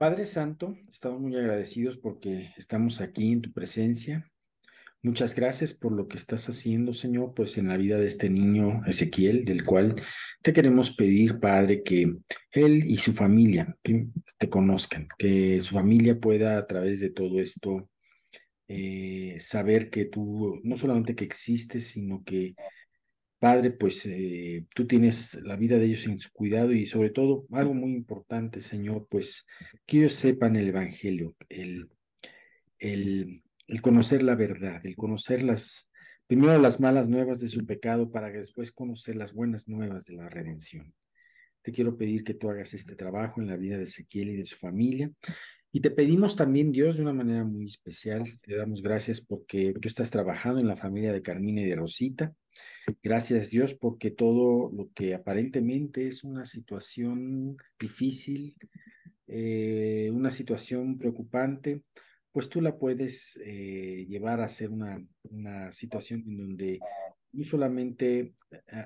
Padre Santo, estamos muy agradecidos porque estamos aquí en tu presencia. Muchas gracias por lo que estás haciendo, Señor, pues en la vida de este niño Ezequiel, del cual te queremos pedir, Padre, que él y su familia te conozcan, que su familia pueda a través de todo esto eh, saber que tú no solamente que existes, sino que Padre, pues eh, tú tienes la vida de ellos en su cuidado y sobre todo algo muy importante, Señor, pues que ellos sepan el Evangelio, el, el, conocer la verdad, el conocer las, primero las malas nuevas de su pecado para que después conocer las buenas nuevas de la redención. Te quiero pedir que tú hagas este trabajo en la vida de Ezequiel y de su familia. Y te pedimos también, Dios, de una manera muy especial, te damos gracias porque tú estás trabajando en la familia de Carmina y de Rosita. Gracias Dios porque todo lo que aparentemente es una situación difícil, eh, una situación preocupante, pues tú la puedes eh, llevar a ser una, una situación en donde no solamente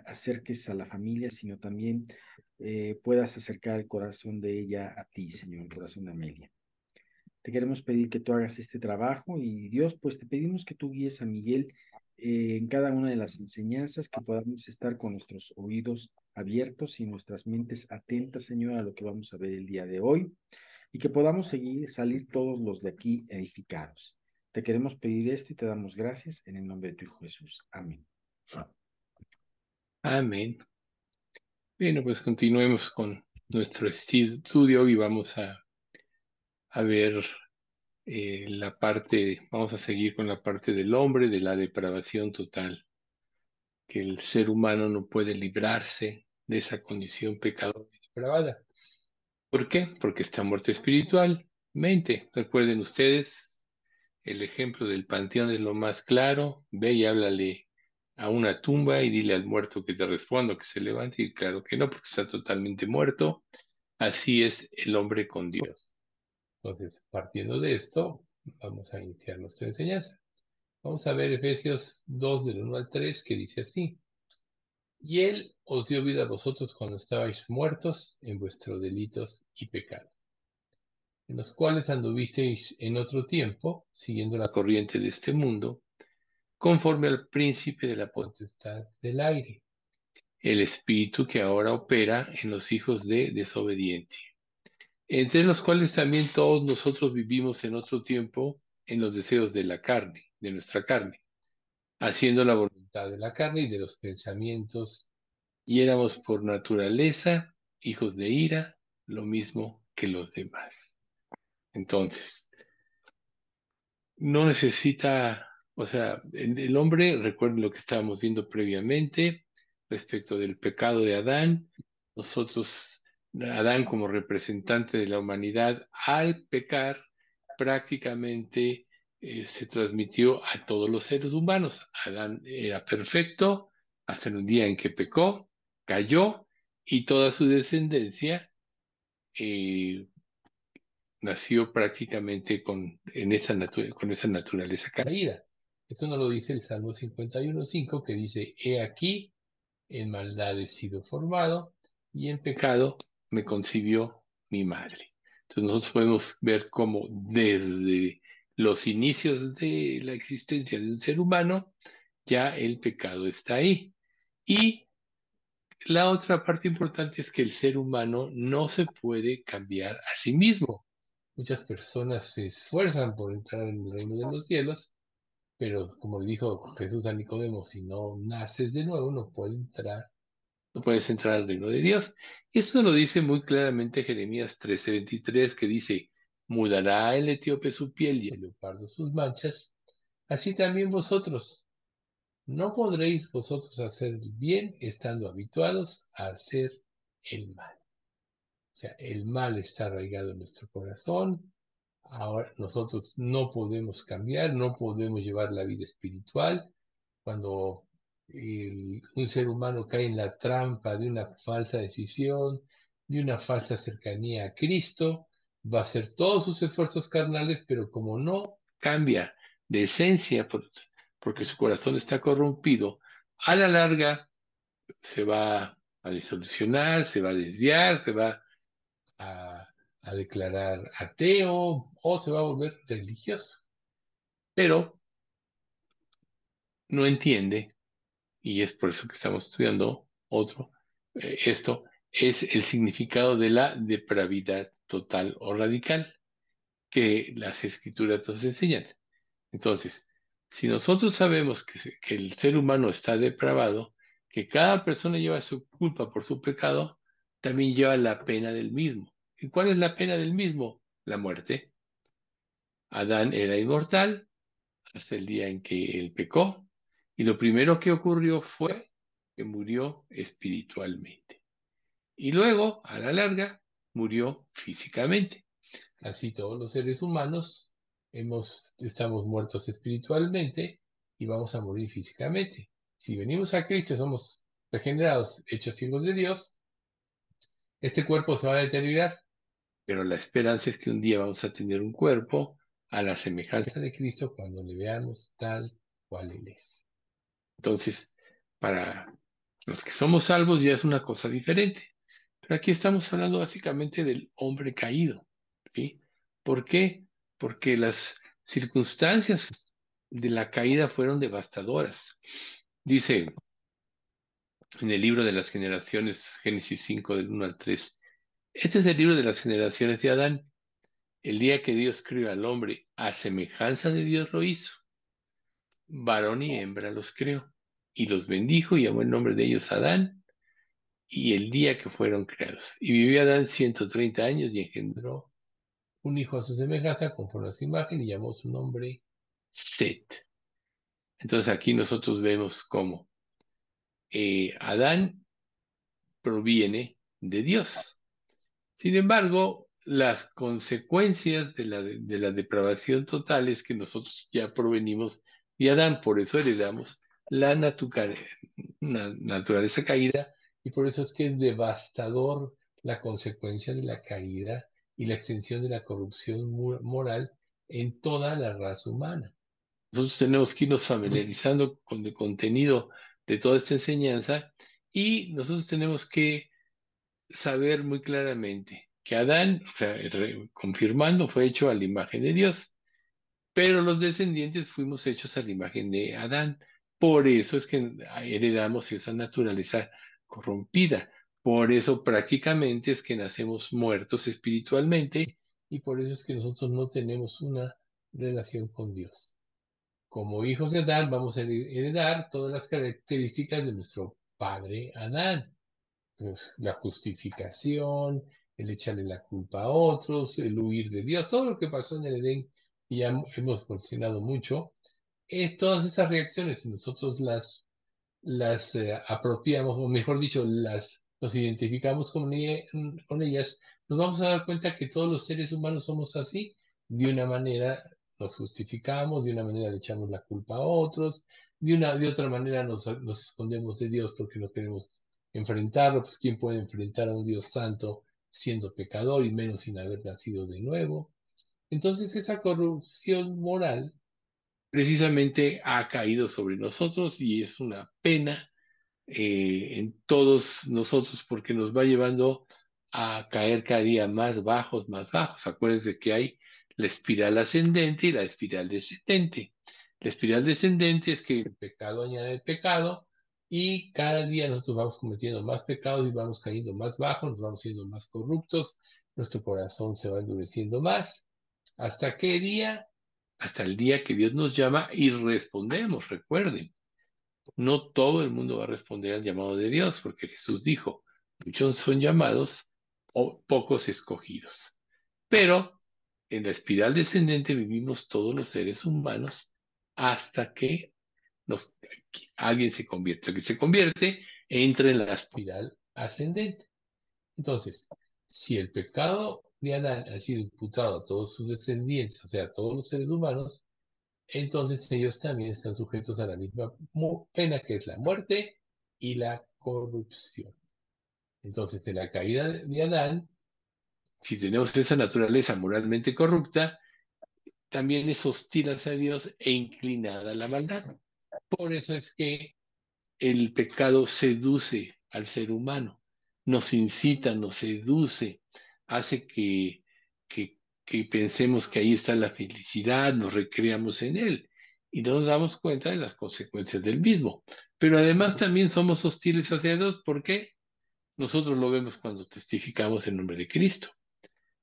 acerques a la familia, sino también eh, puedas acercar el corazón de ella a ti, Señor, el corazón de Amelia. Te queremos pedir que tú hagas este trabajo y Dios, pues te pedimos que tú guíes a Miguel eh, en cada una de las enseñanzas, que podamos estar con nuestros oídos abiertos y nuestras mentes atentas, Señor, a lo que vamos a ver el día de hoy y que podamos seguir, salir todos los de aquí edificados. Te queremos pedir esto y te damos gracias en el nombre de tu Hijo Jesús. Amén. Amén. Bueno, pues continuemos con nuestro estudio y vamos a, a ver eh, la parte, vamos a seguir con la parte del hombre, de la depravación total, que el ser humano no puede librarse de esa condición pecadora y depravada. ¿Por qué? Porque está muerto espiritualmente. Recuerden ustedes, el ejemplo del panteón es lo más claro. Ve y háblale a una tumba y dile al muerto que te responda, que se levante, y claro que no, porque está totalmente muerto. Así es el hombre con Dios. Entonces, partiendo de esto, vamos a iniciar nuestra enseñanza. Vamos a ver Efesios 2 del 1 al 3 que dice así. Y Él os dio vida a vosotros cuando estabais muertos en vuestros delitos y pecados, en los cuales anduvisteis en otro tiempo, siguiendo la corriente de este mundo, conforme al príncipe de la potestad del aire, el espíritu que ahora opera en los hijos de desobediencia entre los cuales también todos nosotros vivimos en otro tiempo en los deseos de la carne, de nuestra carne, haciendo la voluntad de la carne y de los pensamientos, y éramos por naturaleza hijos de ira, lo mismo que los demás. Entonces, no necesita, o sea, el hombre, recuerden lo que estábamos viendo previamente respecto del pecado de Adán, nosotros Adán como representante de la humanidad, al pecar, prácticamente eh, se transmitió a todos los seres humanos. Adán era perfecto hasta el día en que pecó, cayó y toda su descendencia eh, nació prácticamente con, esa naturaleza caída. Eso nos lo dice el Salmo 51.5 que dice, he aquí, en maldad he sido formado y en pecado me concibió mi madre. Entonces nosotros podemos ver cómo desde los inicios de la existencia de un ser humano, ya el pecado está ahí. Y la otra parte importante es que el ser humano no se puede cambiar a sí mismo. Muchas personas se esfuerzan por entrar en el reino de los cielos, pero como dijo Jesús a Nicodemo, si no naces de nuevo, no puedes entrar no puedes entrar al reino de Dios. Y esto lo dice muy claramente Jeremías 13:23, que dice, mudará el etíope su piel y el leopardo sus manchas, así también vosotros. No podréis vosotros hacer bien estando habituados a hacer el mal. O sea, el mal está arraigado en nuestro corazón. Ahora nosotros no podemos cambiar, no podemos llevar la vida espiritual. Cuando un ser humano cae en la trampa de una falsa decisión, de una falsa cercanía a Cristo, va a hacer todos sus esfuerzos carnales, pero como no cambia de esencia, porque su corazón está corrompido, a la larga se va a disolucionar, se va a desviar, se va a, a declarar ateo o se va a volver religioso. Pero no entiende, y es por eso que estamos estudiando otro, eh, esto, es el significado de la depravidad total o radical que las escrituras nos enseñan. Entonces, si nosotros sabemos que, que el ser humano está depravado, que cada persona lleva su culpa por su pecado, también lleva la pena del mismo. ¿Y cuál es la pena del mismo? La muerte. Adán era inmortal hasta el día en que él pecó, y lo primero que ocurrió fue que murió espiritualmente. Y luego, a la larga, murió físicamente. Así todos los seres humanos hemos, estamos muertos espiritualmente y vamos a morir físicamente. Si venimos a Cristo, somos regenerados, hechos hijos de Dios, este cuerpo se va a deteriorar, pero la esperanza es que un día vamos a tener un cuerpo a la semejanza de Cristo cuando le veamos tal cual Él es. Entonces, para los que somos salvos ya es una cosa diferente. Pero aquí estamos hablando básicamente del hombre caído. ¿Por qué? Porque las circunstancias de la caída fueron devastadoras. Dice en el libro de las generaciones, Génesis 5, del 1 al 3. Este es el libro de las generaciones de Adán. El día que Dios creó al hombre, a semejanza de Dios lo hizo. Varón y hembra los creó, y los bendijo y llamó el nombre de ellos Adán, y el día que fueron creados. Y vivió Adán 130 años y engendró un hijo a su semejanza, conforme a su imagen, y llamó su nombre Set. Entonces aquí nosotros vemos cómo eh, Adán proviene de Dios. Sin embargo, las consecuencias de la, de la depravación total es que nosotros ya provenimos de Adán, por eso heredamos la naturaleza caída y por eso es que es devastador la consecuencia de la caída y la extensión de la corrupción moral en toda la raza humana. Nosotros tenemos que irnos familiarizando con el contenido de toda esta enseñanza y nosotros tenemos que saber muy claramente que Adán, o sea, confirmando, fue hecho a la imagen de Dios, pero los descendientes fuimos hechos a la imagen de Adán. Por eso es que heredamos esa naturaleza corrompida. Por eso prácticamente es que nacemos muertos espiritualmente y por eso es que nosotros no tenemos una relación con Dios como hijos de Adán vamos a heredar todas las características de nuestro padre Adán. la justificación, el echarle la culpa a otros, el huir de Dios, todo lo que pasó en el Edén y ya hemos mencionado mucho, es todas esas reacciones, si nosotros las, las eh, apropiamos, o mejor dicho, las, nos identificamos con, con ellas, nos vamos a dar cuenta que todos los seres humanos somos así, de una manera nos justificamos, de una manera le echamos la culpa a otros, de una de otra manera nos, escondemos de Dios porque no queremos enfrentarlo, pues quién puede enfrentar a un Dios santo siendo pecador y menos sin haber nacido de nuevo. Entonces esa corrupción moral precisamente ha caído sobre nosotros y es una pena eh, en todos nosotros porque nos va llevando a caer cada día más bajos, más bajos. Acuérdense que hay la espiral ascendente y la espiral descendente. La espiral descendente es que el pecado añade el pecado y cada día nosotros vamos cometiendo más pecados y vamos cayendo más bajo, nos vamos siendo más corruptos, nuestro corazón se va endureciendo más. ¿Hasta qué día? Hasta el día que Dios nos llama y respondemos, recuerden. No todo el mundo va a responder al llamado de Dios, porque Jesús dijo, muchos son llamados o pocos escogidos. Pero en la espiral descendente vivimos todos los seres humanos hasta que alguien se convierte. El que se convierte entra en la espiral ascendente. Entonces, si el pecado de Adán ha sido imputado a todos sus descendientes, o sea, todos los seres humanos, entonces ellos también están sujetos a la misma pena que es la muerte y la corrupción. Entonces, de la caída de Adán si tenemos esa naturaleza moralmente corrupta, también es hostil hacia Dios e inclinada a la maldad. Por eso es que el pecado seduce al ser humano, nos incita, nos seduce, hace que que, que pensemos que ahí está la felicidad, nos recreamos en él y no nos damos cuenta de las consecuencias del mismo. Pero además también somos hostiles hacia Dios porque nosotros lo vemos cuando testificamos en nombre de Cristo.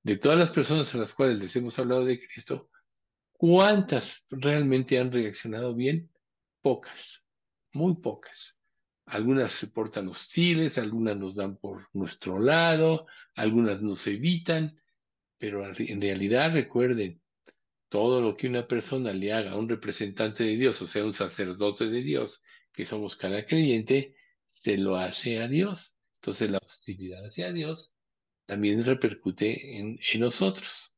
De todas las personas a las cuales les hemos hablado de Cristo, ¿cuántas realmente han reaccionado bien? Pocas, muy pocas. Algunas se portan hostiles, algunas nos dan por nuestro lado, algunas nos evitan, pero en realidad recuerden, todo lo que una persona le haga a un representante de Dios, o sea, un sacerdote de Dios, que somos cada creyente, se lo hace a Dios. Entonces la hostilidad hacia Dios también repercute en, en nosotros.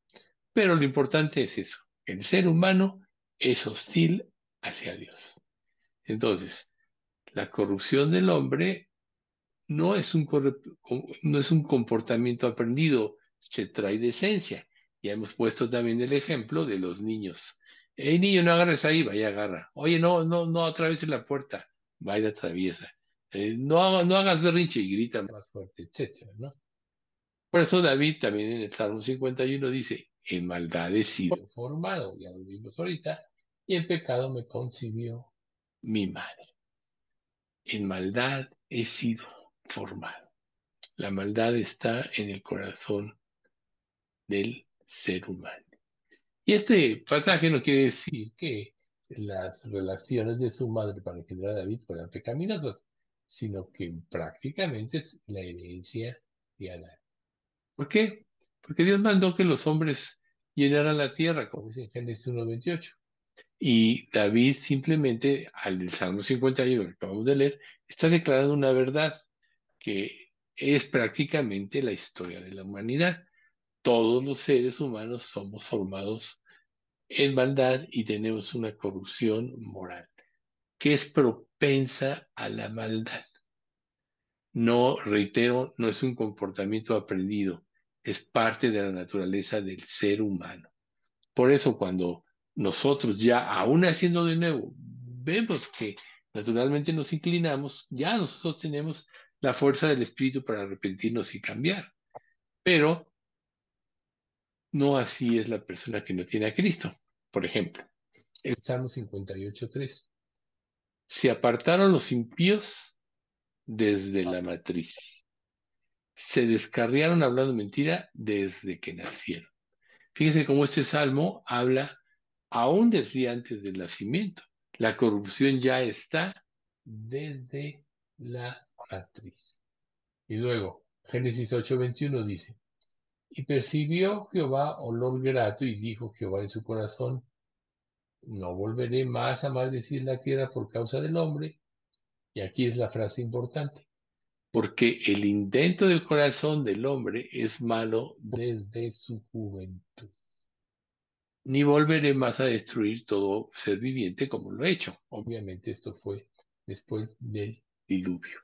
Pero lo importante es eso, el ser humano es hostil hacia Dios. Entonces, la corrupción del hombre no es un, no es un comportamiento aprendido, se trae de esencia. Ya hemos puesto también el ejemplo de los niños. Hey niño, no agarres ahí, vaya agarra. Oye, no, no, no atravieses la puerta, vaya atraviesa. Eh, no, no hagas berrinche y grita más fuerte, etcétera, ¿no? Por eso David también en el Salmo 51 dice, en maldad he sido formado, ya lo vimos ahorita, y en pecado me concibió mi madre. En maldad he sido formado. La maldad está en el corazón del ser humano. Y este pasaje no quiere decir que las relaciones de su madre para engendrar a David fueran pecaminosas, sino que prácticamente es la herencia de Adán. ¿Por qué? Porque Dios mandó que los hombres llenaran la tierra, como dice en Génesis 1.28. Y David simplemente, al Salmo 51 que acabamos de leer, está declarando una verdad que es prácticamente la historia de la humanidad todos los seres humanos somos formados en maldad y tenemos una corrupción moral que es propensa a la maldad. No, reitero, no es un comportamiento aprendido, es parte de la naturaleza del ser humano. Por eso cuando nosotros ya, aún haciendo de nuevo, vemos que naturalmente nos inclinamos, ya nosotros tenemos la fuerza del Espíritu para arrepentirnos y cambiar. Pero no así es la persona que no tiene a Cristo. Por ejemplo, el Salmo 58.3. Se apartaron los impíos desde la matriz. Se descarriaron hablando mentira desde que nacieron. Fíjense cómo este salmo habla aún desde antes del nacimiento. La corrupción ya está desde la matriz. Y luego, Génesis 8:21 dice, y percibió Jehová olor grato y dijo Jehová en su corazón, no volveré más a maldecir la tierra por causa del hombre. Y aquí es la frase importante, porque el intento del corazón del hombre es malo desde su juventud. Ni volveré más a destruir todo ser viviente como lo he hecho. Obviamente esto fue después del diluvio.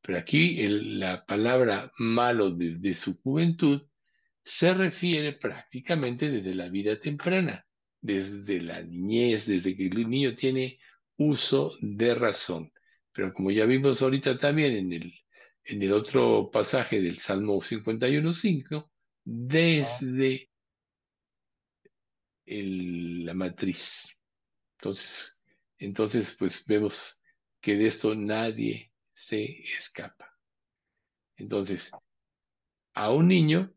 Pero aquí la palabra malo desde su juventud se refiere prácticamente desde la vida temprana, desde la niñez, desde que el niño tiene uso de razón. Pero como ya vimos ahorita también en el, en el otro pasaje del Salmo 51.5, desde la matriz. Entonces, entonces, pues vemos que de esto nadie se escapa. Entonces, a un niño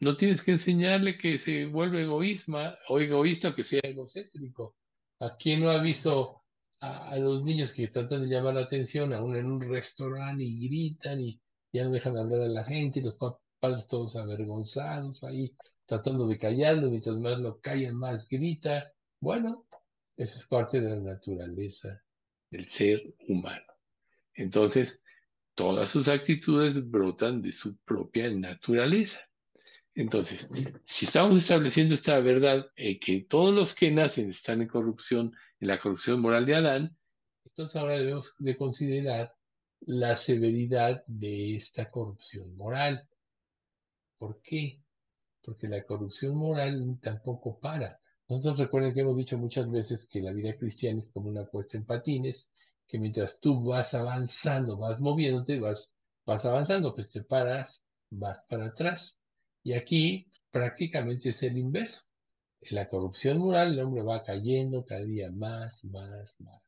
no tienes que enseñarle que se vuelve egoísma o egoísta o que sea egocéntrico. ¿A quién no ha visto a, los niños que tratan de llamar la atención aún en un restaurante y gritan y ya no dejan hablar a la gente y los papás todos avergonzados ahí tratando de callarlo, mientras más lo callan, más grita. Bueno, eso es parte de la naturaleza del ser humano. Entonces, todas sus actitudes brotan de su propia naturaleza. Entonces, si estamos estableciendo esta verdad, eh, que todos los que nacen están en corrupción, en la corrupción moral de Adán, entonces ahora debemos de considerar la severidad de esta corrupción moral. ¿Por qué? Porque la corrupción moral tampoco para. Nosotros recuerden que hemos dicho muchas veces que la vida cristiana es como una cuesta en patines, que mientras tú vas avanzando, vas moviéndote, vas, vas avanzando, pues te paras, vas para atrás. Y aquí prácticamente es el inverso. En la corrupción moral el hombre va cayendo cada día más, más, más.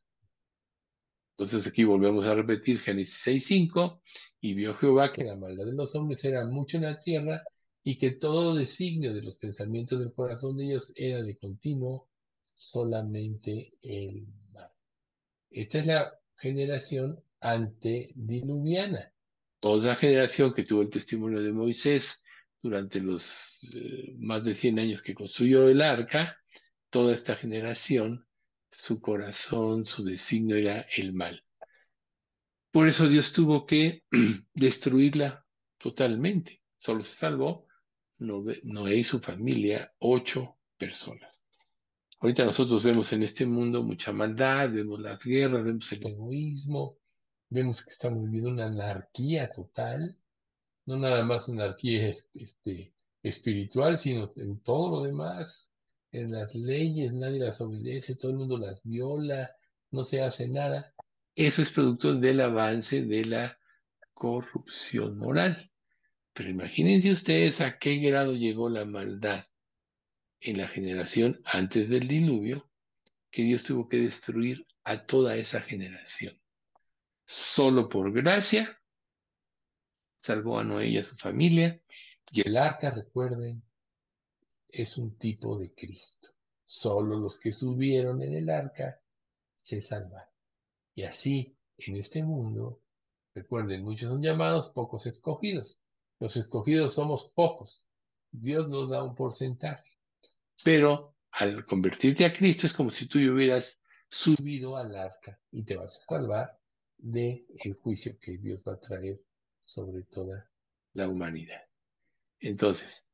Entonces aquí volvemos a repetir Génesis 6.5, y vio Jehová que la maldad de los hombres era mucho en la tierra y que todo designio de los pensamientos del corazón de ellos era de continuo solamente el mal. Esta es la generación antediluviana. Toda generación que tuvo el testimonio de Moisés durante los eh, más de 100 años que construyó el arca, toda esta generación, su corazón, su designio era el mal. Por eso Dios tuvo que destruirla totalmente. Solo se salvó Noé y su familia, ocho personas. Ahorita nosotros vemos en este mundo mucha maldad, vemos las guerras, vemos el egoísmo, vemos que estamos viviendo una anarquía total, no nada más anarquía este, espiritual, sino en todo lo demás, en las leyes, nadie las obedece, todo el mundo las viola, no se hace nada. Eso es producto del avance de la corrupción moral. Pero imagínense ustedes a qué grado llegó la maldad en la generación antes del diluvio, que Dios tuvo que destruir a toda esa generación. Solo por gracia salvó a Noé y a su familia, y el arca, recuerden, es un tipo de Cristo. Solo los que subieron en el arca se salvan. Y así, en este mundo, recuerden, muchos son llamados, pocos escogidos. Los escogidos somos pocos. Dios nos da un porcentaje. Pero al convertirte a Cristo es como si tú hubieras subido al arca y te vas a salvar del el juicio que Dios va a traer sobre toda la humanidad. Entonces,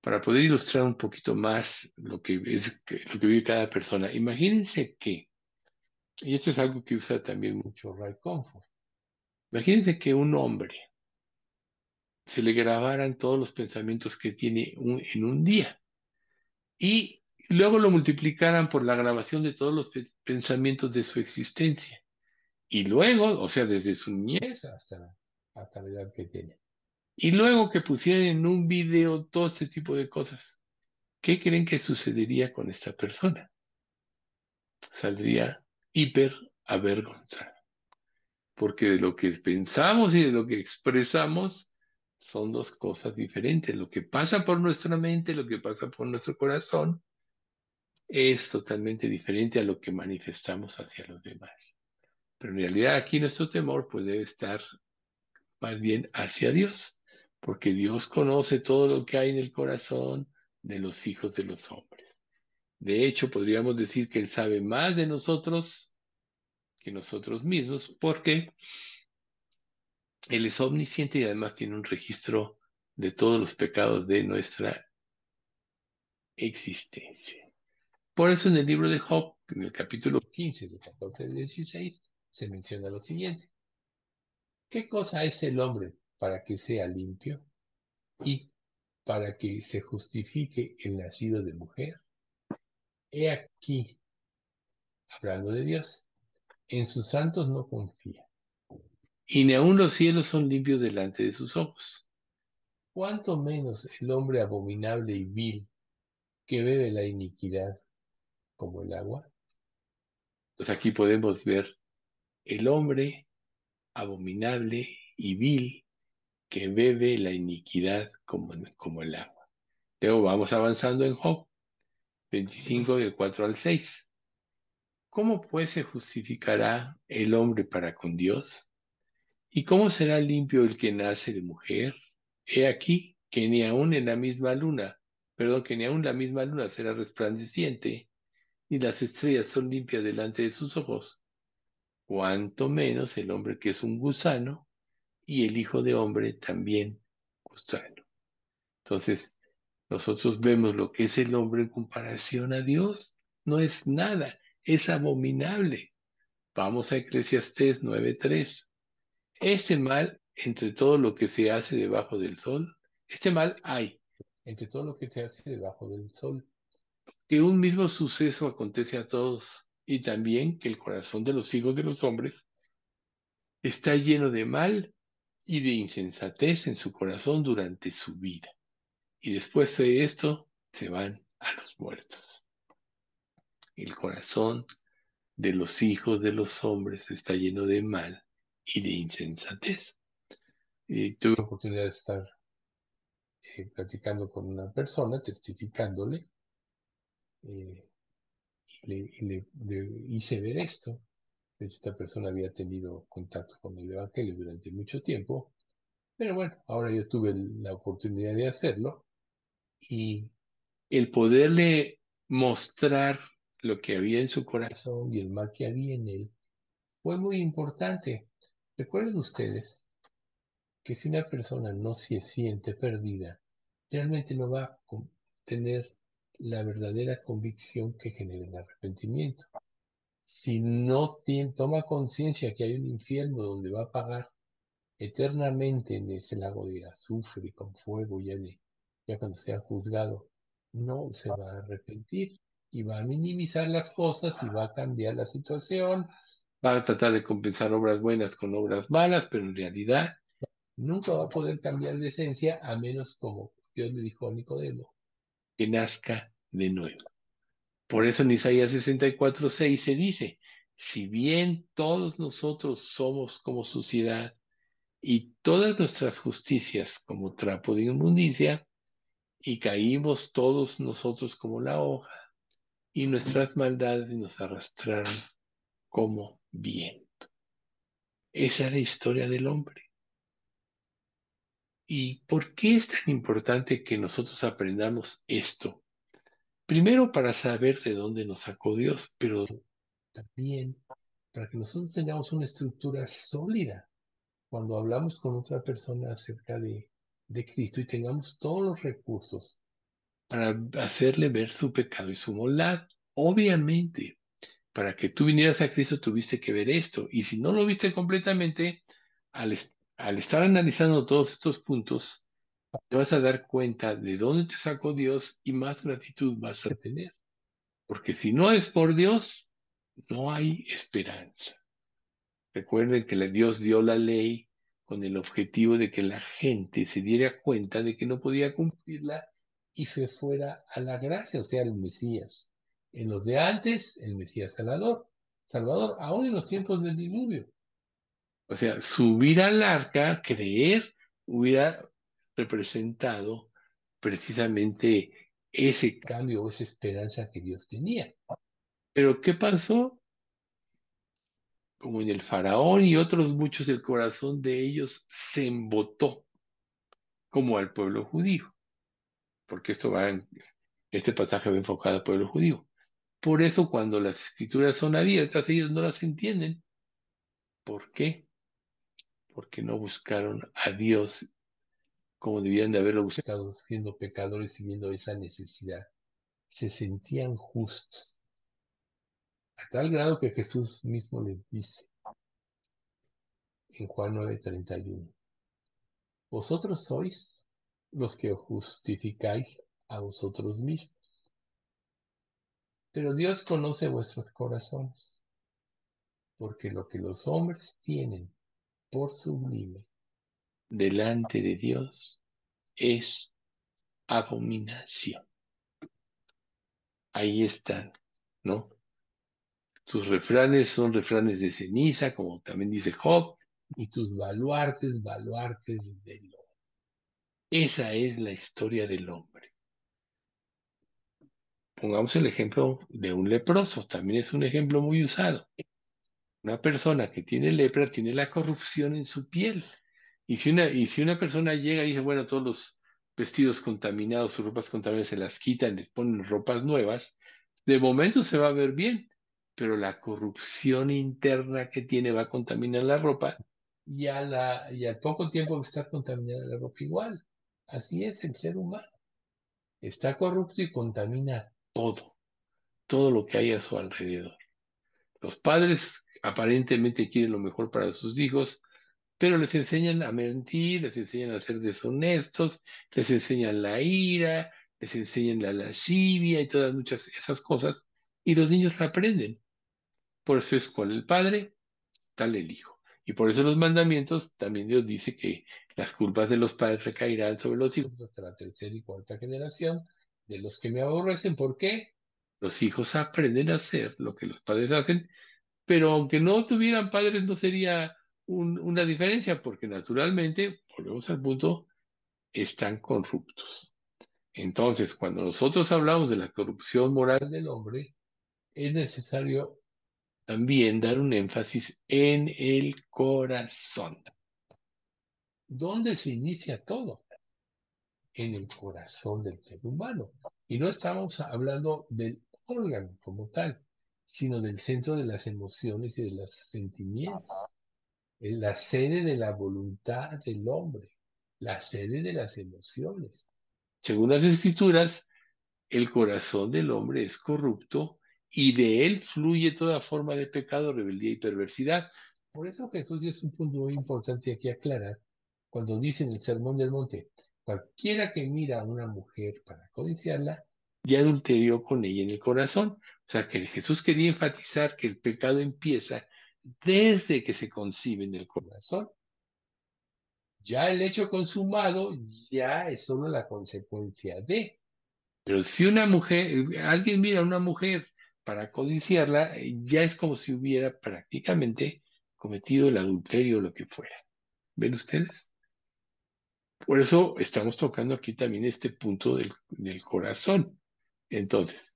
para poder ilustrar un poquito más lo que es lo que vive cada persona, imagínense que, y esto es algo que usa también mucho Ray Comfort, imagínense que un hombre se le grabaran todos los pensamientos que tiene en un día. Y luego lo multiplicaran por la grabación de todos los pensamientos de su existencia. Y luego, o sea, desde su niñez hasta, hasta la edad que tiene. Y luego que pusieran en un video todo este tipo de cosas. ¿Qué creen que sucedería con esta persona? Saldría hiper avergonzada. Porque de lo que pensamos y de lo que expresamos son dos cosas diferentes. Lo que pasa por nuestra mente, lo que pasa por nuestro corazón, es totalmente diferente a lo que manifestamos hacia los demás. Pero en realidad aquí nuestro temor puede estar más bien hacia Dios, porque Dios conoce todo lo que hay en el corazón de los hijos de los hombres. De hecho, podríamos decir que Él sabe más de nosotros que nosotros mismos, porque él es omnisciente y además tiene un registro de todos los pecados de nuestra existencia. Por eso en el libro de Job, en el capítulo 15, de 14 al 16, se menciona lo siguiente. ¿Qué cosa es el hombre para que sea limpio y para que se justifique el nacido de mujer? He aquí, hablando de Dios, en sus santos no confía y ni aun los cielos son limpios delante de sus ojos. ¿Cuánto menos el hombre abominable y vil que bebe la iniquidad como el agua? Entonces aquí podemos ver el hombre abominable y vil que bebe la iniquidad como, como el agua. Luego vamos avanzando en Job 25 del 4 al 6. ¿Cómo pues se justificará el hombre para con Dios? ¿Y cómo será limpio el que nace de mujer? He aquí que ni aun en la misma luna, perdón, que ni aun la misma luna será resplandeciente, ni las estrellas son limpias delante de sus ojos. Cuanto menos el hombre que es un gusano, y el hijo de hombre también gusano. Entonces, nosotros vemos lo que es el hombre en comparación a Dios. No es nada, es abominable. Vamos a Eclesiastés 9.3. Este mal, entre todo lo que se hace debajo del sol, este mal hay, entre todo lo que se hace debajo del sol, que un mismo suceso acontece a todos, y también que el corazón de los hijos de los hombres está lleno de mal y de insensatez en su corazón durante su vida. y después de esto se van a los muertos. El corazón de los hijos de los hombres está lleno de mal y de insensatez. Y tuve la oportunidad de estar eh, platicando con una persona, testificándole, eh, y, le, hice ver esto. De hecho, esta persona había tenido contacto con el Evangelio durante mucho tiempo, pero bueno, ahora yo tuve la oportunidad de hacerlo y el poderle mostrar lo que había en su corazón y el mal que había en él fue muy importante. Recuerden ustedes que si una persona no se siente perdida, realmente no va a tener la verdadera convicción que genera el arrepentimiento. Si no toma conciencia que hay un infierno donde va a pagar eternamente en ese lago de azufre con fuego ya, de, ya cuando sea juzgado, no se va a arrepentir y va a minimizar las cosas y va a cambiar la situación, va a tratar de compensar obras buenas con obras malas, pero en realidad nunca va a poder cambiar de esencia a menos como Dios le dijo a Nicodemo, que nazca de nuevo. Por eso en Isaías 64, 6 se dice, si bien todos nosotros somos como suciedad y todas nuestras justicias como trapo de inmundicia, y caímos todos nosotros como la hoja, y nuestras maldades nos arrastraron como viento. Esa es la historia del hombre. ¿Y por qué es tan importante que nosotros aprendamos esto? Primero para saber de dónde nos sacó Dios, pero también para que nosotros tengamos una estructura sólida cuando hablamos con otra persona acerca de, de Cristo y tengamos todos los recursos para hacerle ver su pecado y su maldad. Obviamente, para que tú vinieras a Cristo tuviste que ver esto. Y si no lo viste completamente, al, al estar analizando todos estos puntos, te vas a dar cuenta de dónde te sacó Dios y más gratitud vas a tener. Porque si no es por Dios, no hay esperanza. Recuerden que Dios dio la ley con el objetivo de que la gente se diera cuenta de que no podía cumplirla y se fuera a la gracia, o sea, el Mesías. En los de antes, el Mesías Salvador. Salvador, aún en los tiempos del diluvio. O sea, subir al arca, creer, hubiera representado precisamente ese cambio o esa esperanza que Dios tenía. Pero ¿qué pasó? Como en el faraón y otros muchos, el corazón de ellos se embotó, como al pueblo judío, porque esto va en, este pasaje va enfocado al pueblo judío. Por eso cuando las escrituras son abiertas, ellos no las entienden. ¿Por qué? porque no buscaron a Dios como debían de haberlo buscado, siendo pecadores y viendo esa necesidad. Se sentían justos, a tal grado que Jesús mismo les dice en Juan 9:31, vosotros sois los que justificáis a vosotros mismos, pero Dios conoce vuestros corazones, porque lo que los hombres tienen por sublime delante de Dios es abominación. Ahí están, ¿no? Tus refranes son refranes de ceniza, como también dice Job, y tus baluartes, baluartes del hombre. Esa es la historia del hombre. Pongamos el ejemplo de un leproso, también es un ejemplo muy usado. Una persona que tiene lepra tiene la corrupción en su piel. Y si una, y si una persona llega y dice, bueno, todos los vestidos contaminados, sus ropas contaminadas se las quitan, les ponen ropas nuevas, de momento se va a ver bien, pero la corrupción interna que tiene va a contaminar la ropa y, la, y al poco tiempo va a estar contaminada la ropa igual. Así es el ser humano. Está corrupto y contamina todo, todo lo que hay a su alrededor. Los padres aparentemente quieren lo mejor para sus hijos, pero les enseñan a mentir, les enseñan a ser deshonestos, les enseñan la ira, les enseñan la lascivia y todas muchas esas cosas, y los niños la aprenden. Por eso es cual el padre, tal el hijo. Y por eso los mandamientos, también Dios dice que Las culpas de los padres recaerán sobre los hijos hasta la tercera y cuarta generación de los que me aborrecen. ¿Por qué? Los hijos aprenden a hacer lo que los padres hacen, pero aunque no tuvieran padres no sería una diferencia, porque naturalmente, volvemos al punto, están corruptos. Entonces, cuando nosotros hablamos de la corrupción moral del hombre, es necesario también dar un énfasis en el corazón. ¿Dónde se inicia todo? En el corazón del ser humano. Y no estamos hablando del órgano como tal, sino del centro de las emociones y de los sentimientos. la sede de la voluntad del hombre, la sede de las emociones. Según las escrituras, el corazón del hombre es corrupto y de él fluye toda forma de pecado, rebeldía y perversidad. Por eso Jesús es un punto muy importante aquí aclarar cuando dice en el Sermón del Monte, cualquiera que mira a una mujer para codiciarla, ya adulterió con ella en el corazón. O sea que Jesús quería enfatizar que el pecado empieza desde que se concibe en el corazón. Ya el hecho consumado ya es solo la consecuencia de. Pero si una mujer, alguien mira a una mujer para codiciarla, ya es como si hubiera prácticamente cometido el adulterio o lo que fuera. ¿Ven ustedes? Por eso estamos tocando aquí también este punto del, corazón. Entonces,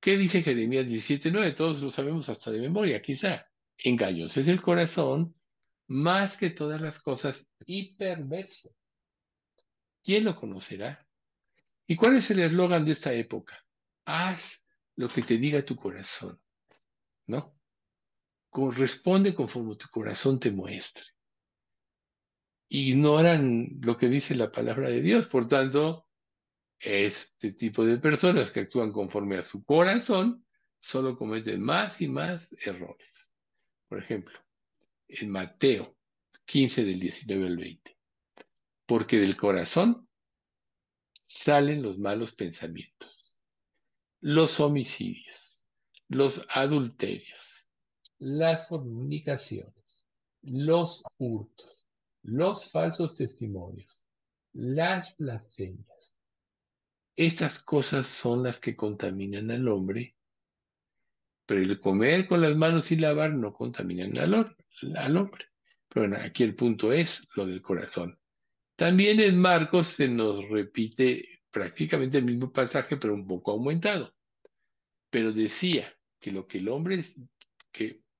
¿qué dice Jeremías 17.9? Todos lo sabemos hasta de memoria, quizá. Engaños es el corazón más que todas las cosas y perverso. ¿Quién lo conocerá? ¿Y cuál es el eslogan de esta época? Haz lo que te diga tu corazón, ¿no? Corresponde conforme tu corazón te muestre ignoran lo que dice la palabra de Dios. Por tanto, este tipo de personas que actúan conforme a su corazón solo cometen más y más errores. Por ejemplo, en Mateo 15 del 19 al 20. Porque del corazón salen los malos pensamientos, los homicidios, los adulterios, las fornicaciones, los hurtos los falsos testimonios, las blasfemias. Estas cosas son las que contaminan al hombre, pero el comer con las manos y lavar no contaminan al, hombre. Pero bueno, aquí el punto es lo del corazón. También en Marcos se nos repite prácticamente el mismo pasaje, pero un poco aumentado. Pero decía que lo que,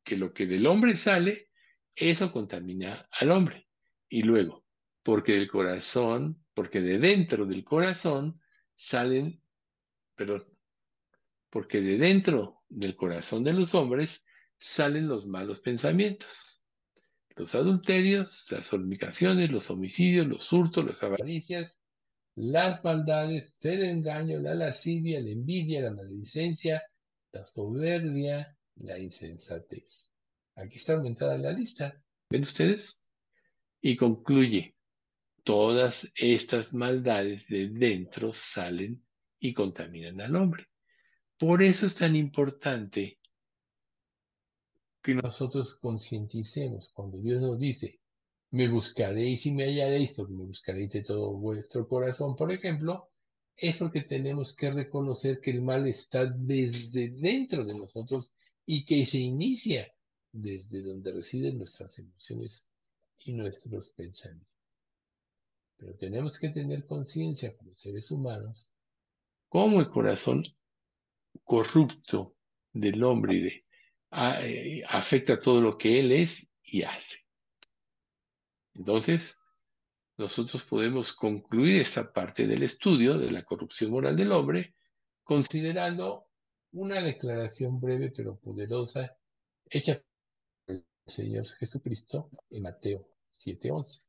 que lo que del hombre sale, eso contamina al hombre. Y luego, porque del corazón, porque de dentro del corazón salen, pero porque de dentro del corazón de los hombres salen los malos pensamientos, los adulterios, las fornicaciones, los homicidios, los hurtos, las avaricias, las maldades, el engaño, la lascivia, la envidia, la maledicencia, la soberbia, la insensatez. Aquí está aumentada la lista. ¿Ven ustedes? Y concluye, todas estas maldades de dentro salen y contaminan al hombre. Por eso es tan importante que nosotros concienticemos cuando Dios nos dice, me buscaréis y me hallaréis, porque me buscaréis de todo vuestro corazón, por ejemplo, es porque tenemos que reconocer que el mal está desde dentro de nosotros y que se inicia desde donde residen nuestras emociones y nuestros pensamientos. Pero tenemos que tener conciencia como seres humanos cómo el corazón corrupto del hombre eh, afecta todo lo que él es y hace. Entonces, nosotros podemos concluir esta parte del estudio de la corrupción moral del hombre considerando una declaración breve pero poderosa hecha Señor Jesucristo en Mateo 7:11.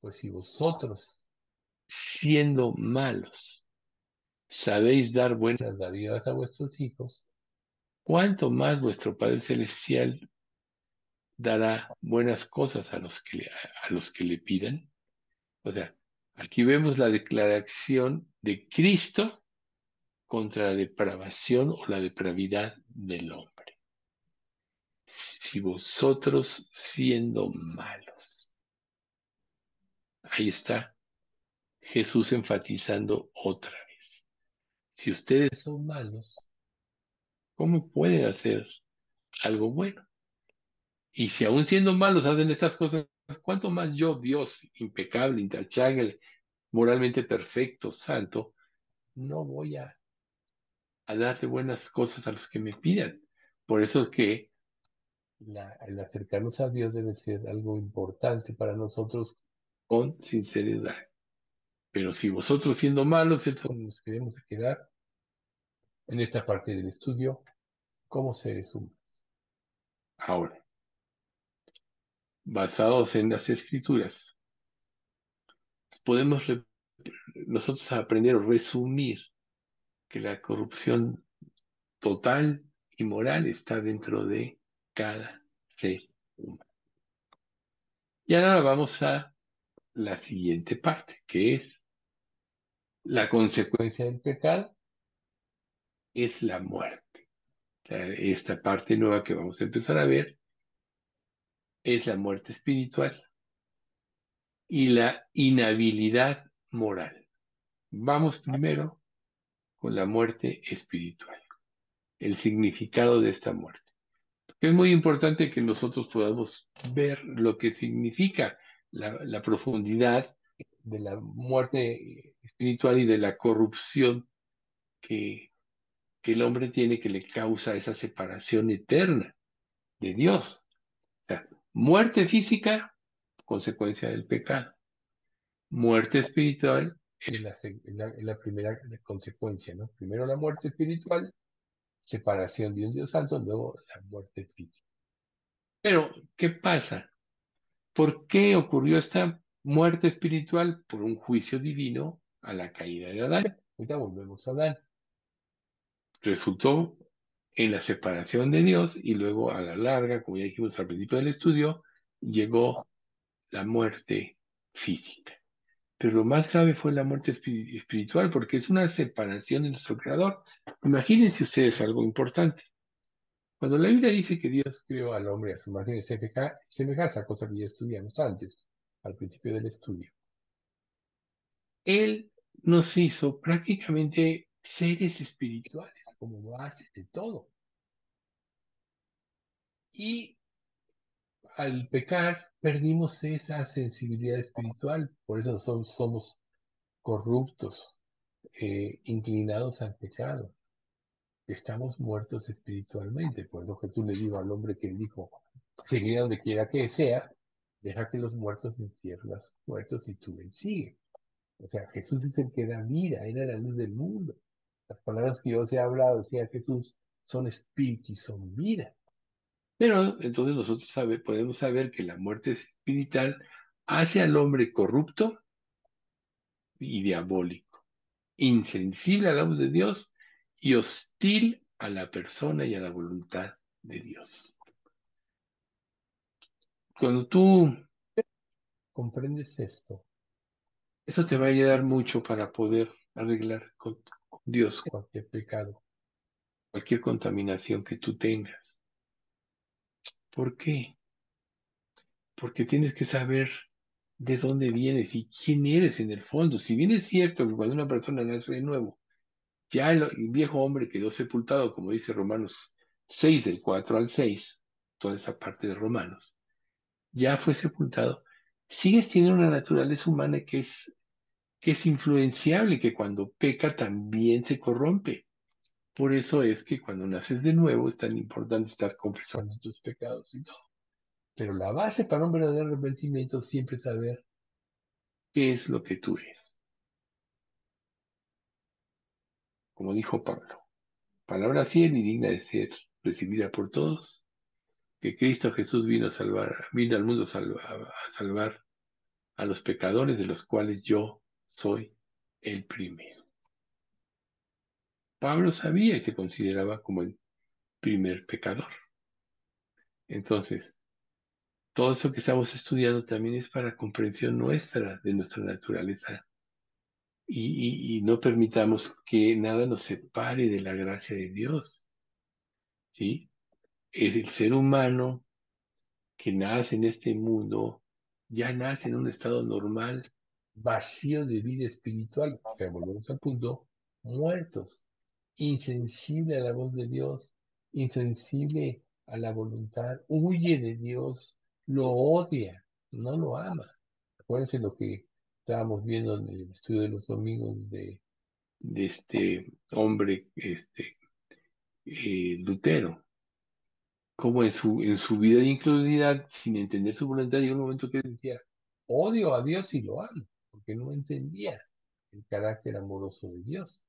Pues si vosotros, siendo malos, sabéis dar buenas dádivas a vuestros hijos, ¿cuánto más vuestro Padre Celestial dará buenas cosas a los que le, a los que le pidan? O sea, aquí vemos la declaración de Cristo contra la depravación o la depravidad del hombre si vosotros siendo malos. Ahí está Jesús enfatizando otra vez. Si ustedes son malos, ¿cómo pueden hacer algo bueno? Y si aún siendo malos hacen estas cosas, ¿cuánto más yo, Dios, impecable, intachable, moralmente perfecto, santo, no voy a, a darle buenas cosas a los que me pidan? Por eso es que el acercarnos a Dios debe ser algo importante para nosotros con sinceridad. Pero si vosotros siendo malos, entonces nos queremos quedar en esta parte del estudio como seres humanos. Ahora, basados en las escrituras, podemos nosotros aprender o resumir que la corrupción total y moral está dentro de cada ser humano. Y ahora vamos a la siguiente parte, que es la consecuencia del pecado, es la muerte. Esta parte nueva que vamos a empezar a ver es la muerte espiritual y la inhabilidad moral. Vamos primero con la muerte espiritual, el significado de esta muerte. Es muy importante que nosotros podamos ver lo que significa la, profundidad de la muerte espiritual y de la corrupción que, el hombre tiene que le causa esa separación eterna de Dios. muerte física, consecuencia del pecado. Muerte espiritual es la, primera consecuencia, ¿no? Primero la muerte espiritual, separación de un Dios santo, luego la muerte física. Pero, ¿qué pasa? ¿Por qué ocurrió esta muerte espiritual? Por un juicio divino a la caída de Adán. Ahorita volvemos a Adán. Resultó en la separación de Dios y luego a la larga, como ya dijimos al principio del estudio, llegó la muerte física. Pero lo más grave fue la muerte espiritual porque es una separación de nuestro Creador. Imagínense ustedes algo importante. Cuando la Biblia dice que Dios creó al hombre a su imagen y semejanza, cosa que ya estudiamos antes, al principio del estudio, Él nos hizo prácticamente seres espirituales, como base de todo. Y al pecar perdimos esa sensibilidad espiritual, por eso somos, somos corruptos, eh, inclinados al pecado estamos muertos espiritualmente. Por eso Jesús le dijo al hombre que dijo, seguiré donde quiera que sea, deja que los muertos encierren sus muertos y tú sigue. O sea, Jesús es el que da vida, era la luz del mundo. Las palabras que yo os he hablado, decía Jesús, son espíritu y son vida. Pero entonces nosotros podemos saber que la muerte espiritual hace al hombre corrupto y diabólico, insensible a la voz de Dios y hostil a la persona y a la voluntad de Dios. Cuando tú comprendes esto, eso te va a ayudar mucho para poder arreglar con, Dios cualquier pecado, cualquier contaminación que tú tengas. ¿Por qué? Porque tienes que saber de dónde vienes y quién eres en el fondo. Si bien es cierto que cuando una persona nace de nuevo, ya el, viejo hombre quedó sepultado, como dice Romanos 6 del 4 al 6, toda esa parte de Romanos, ya fue sepultado, sigues teniendo una naturaleza humana que es, que es influenciable, que cuando peca también se corrompe. Por eso es que cuando naces de nuevo es tan importante estar confesando tus pecados y todo. Pero la base para un verdadero arrepentimiento siempre es saber qué es lo que tú eres. como dijo Pablo, palabra fiel y digna de ser recibida por todos, que Cristo Jesús vino a salvar, vino al mundo a salvar, a los pecadores de los cuales yo soy el primero. Pablo sabía y se consideraba como el primer pecador. Entonces, todo eso que estamos estudiando también es para comprensión nuestra de nuestra naturaleza y, no permitamos que nada nos separe de la gracia de Dios. ¿Sí? Es el ser humano que nace en este mundo ya nace en un estado normal, vacío de vida espiritual, o sea, volvemos al punto, muertos, insensible a la voz de Dios, insensible a la voluntad, huye de Dios, lo odia, no lo ama. Acuérdense lo que estábamos viendo en el estudio de los domingos de, este hombre, este eh, Lutero, como en su, en su vida de incredulidad, sin entender su voluntad, llegó un momento que decía, odio a Dios y lo amo, porque no entendía el carácter amoroso de Dios.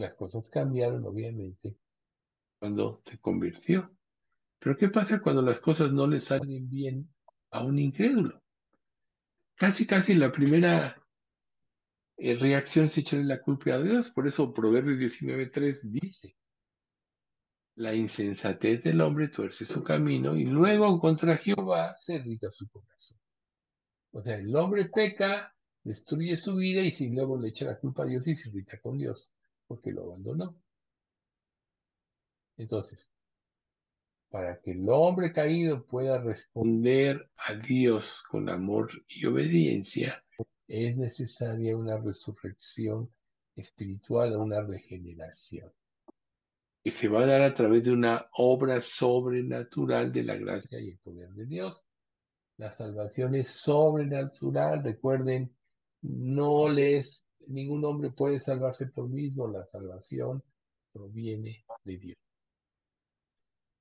Las cosas cambiaron, obviamente, cuando se convirtió. Pero ¿qué pasa cuando las cosas no le salen bien a un incrédulo? Casi, casi la primera eh, reacción es echarle la culpa a Dios. Por eso Proverbios 19.3 dice, la insensatez del hombre tuerce su camino y luego contra Jehová se irrita su corazón. O sea, el hombre peca, destruye su vida y si luego le echa la culpa a Dios y se irrita con Dios porque lo abandonó. Entonces, para que el hombre caído pueda responder a Dios con amor y obediencia, es necesaria una resurrección espiritual, una regeneración, que se va a dar a través de una obra sobrenatural de la gracia y el poder de Dios. La salvación es sobrenatural, recuerden, no les, ningún hombre puede salvarse por mismo, la salvación proviene de Dios.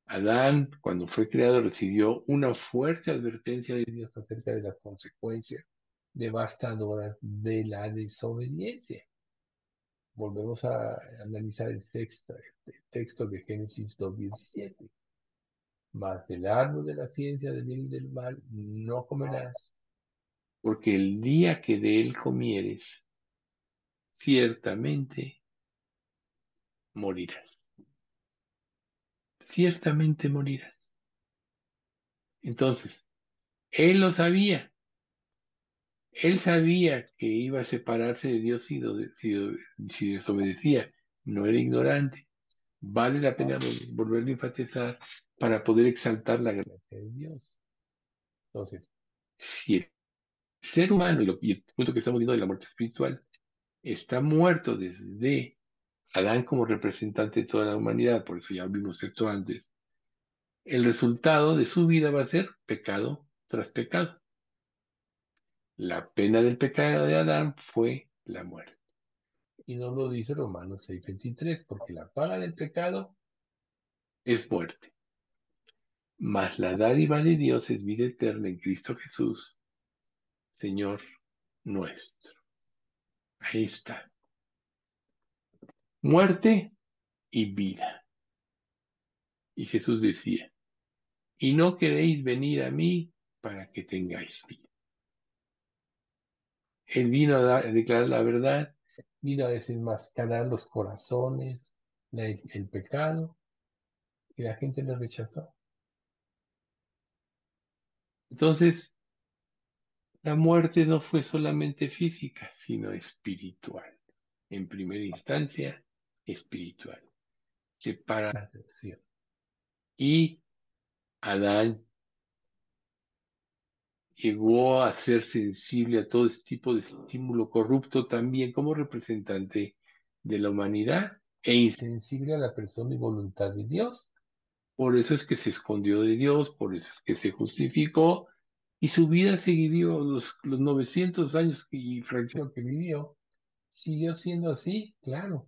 Adán, cuando fue creado, recibió una fuerte advertencia de Dios acerca de las consecuencias devastadoras de la desobediencia. Volvemos a analizar el texto, el texto de Génesis 2.17. Mas del árbol de la ciencia del bien y del mal no comerás, porque el día que de él comieres, ciertamente morirás ciertamente morirás. Entonces, él lo sabía. Él sabía que iba a separarse de Dios si, si, desobedecía. No era ignorante. Vale la pena volverlo a enfatizar para poder exaltar la gracia de Dios. Entonces, si el ser humano, y, el punto que estamos viendo de la muerte espiritual, está muerto desde Adán como representante de toda la humanidad, por eso ya vimos esto antes, el resultado de su vida va a ser pecado tras pecado. La pena del pecado de Adán fue la muerte. Y no lo dice Romanos 6:23, porque la paga del pecado es muerte. Mas la dádiva de Dios es vida eterna en Cristo Jesús, Señor nuestro. Ahí está muerte y vida. Y Jesús decía, y no queréis venir a mí para que tengáis vida. Él vino a, declarar la verdad, vino a desenmascarar los corazones, el pecado, y la gente le rechazó. Entonces, la muerte no fue solamente física, sino espiritual. En primera instancia, espiritual. Separación. Y Adán llegó a ser sensible a todo este tipo de estímulo corrupto también como representante de la humanidad e insensible a la persona y voluntad de Dios. Por eso es que se escondió de Dios, por eso es que se justificó y su vida siguió los, los 900 años y fracción que vivió. Siguió siendo así, claro,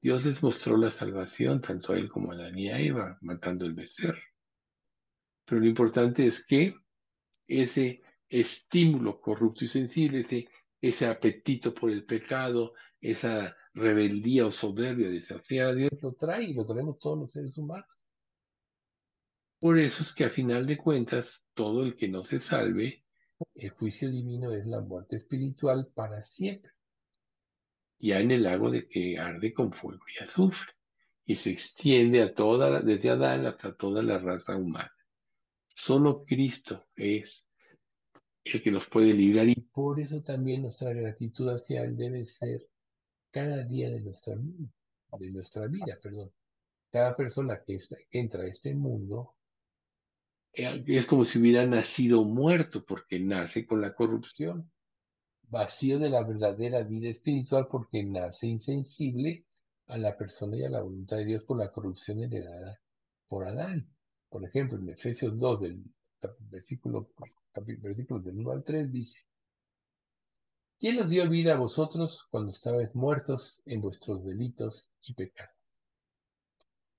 Dios les mostró la salvación tanto a él como a Adán y a Eva, matando el becerro. Pero lo importante es que ese estímulo corrupto y sensible, ese, ese apetito por el pecado, esa rebeldía o soberbia de desafiar a Dios, lo trae y lo traemos todos los seres humanos. Por eso es que a final de cuentas, todo el que no se salve, el juicio divino es la muerte espiritual para siempre ya en el lago de que arde con fuego y azufre, y se extiende a toda, desde Adán hasta toda la raza humana. Solo Cristo es el que nos puede librar y por eso también nuestra gratitud hacia Él debe ser cada día de nuestra vida, de nuestra vida, perdón. Cada persona que, que entra a este mundo es como si hubiera nacido muerto porque nace con la corrupción, vacío de la verdadera vida espiritual porque nace insensible a la persona y a la voluntad de Dios por la corrupción heredada por Adán. Por ejemplo, en Efesios 2, del versículo del 1 al 3, dice, ¿quién os dio vida a vosotros cuando estabais muertos en vuestros delitos y pecados?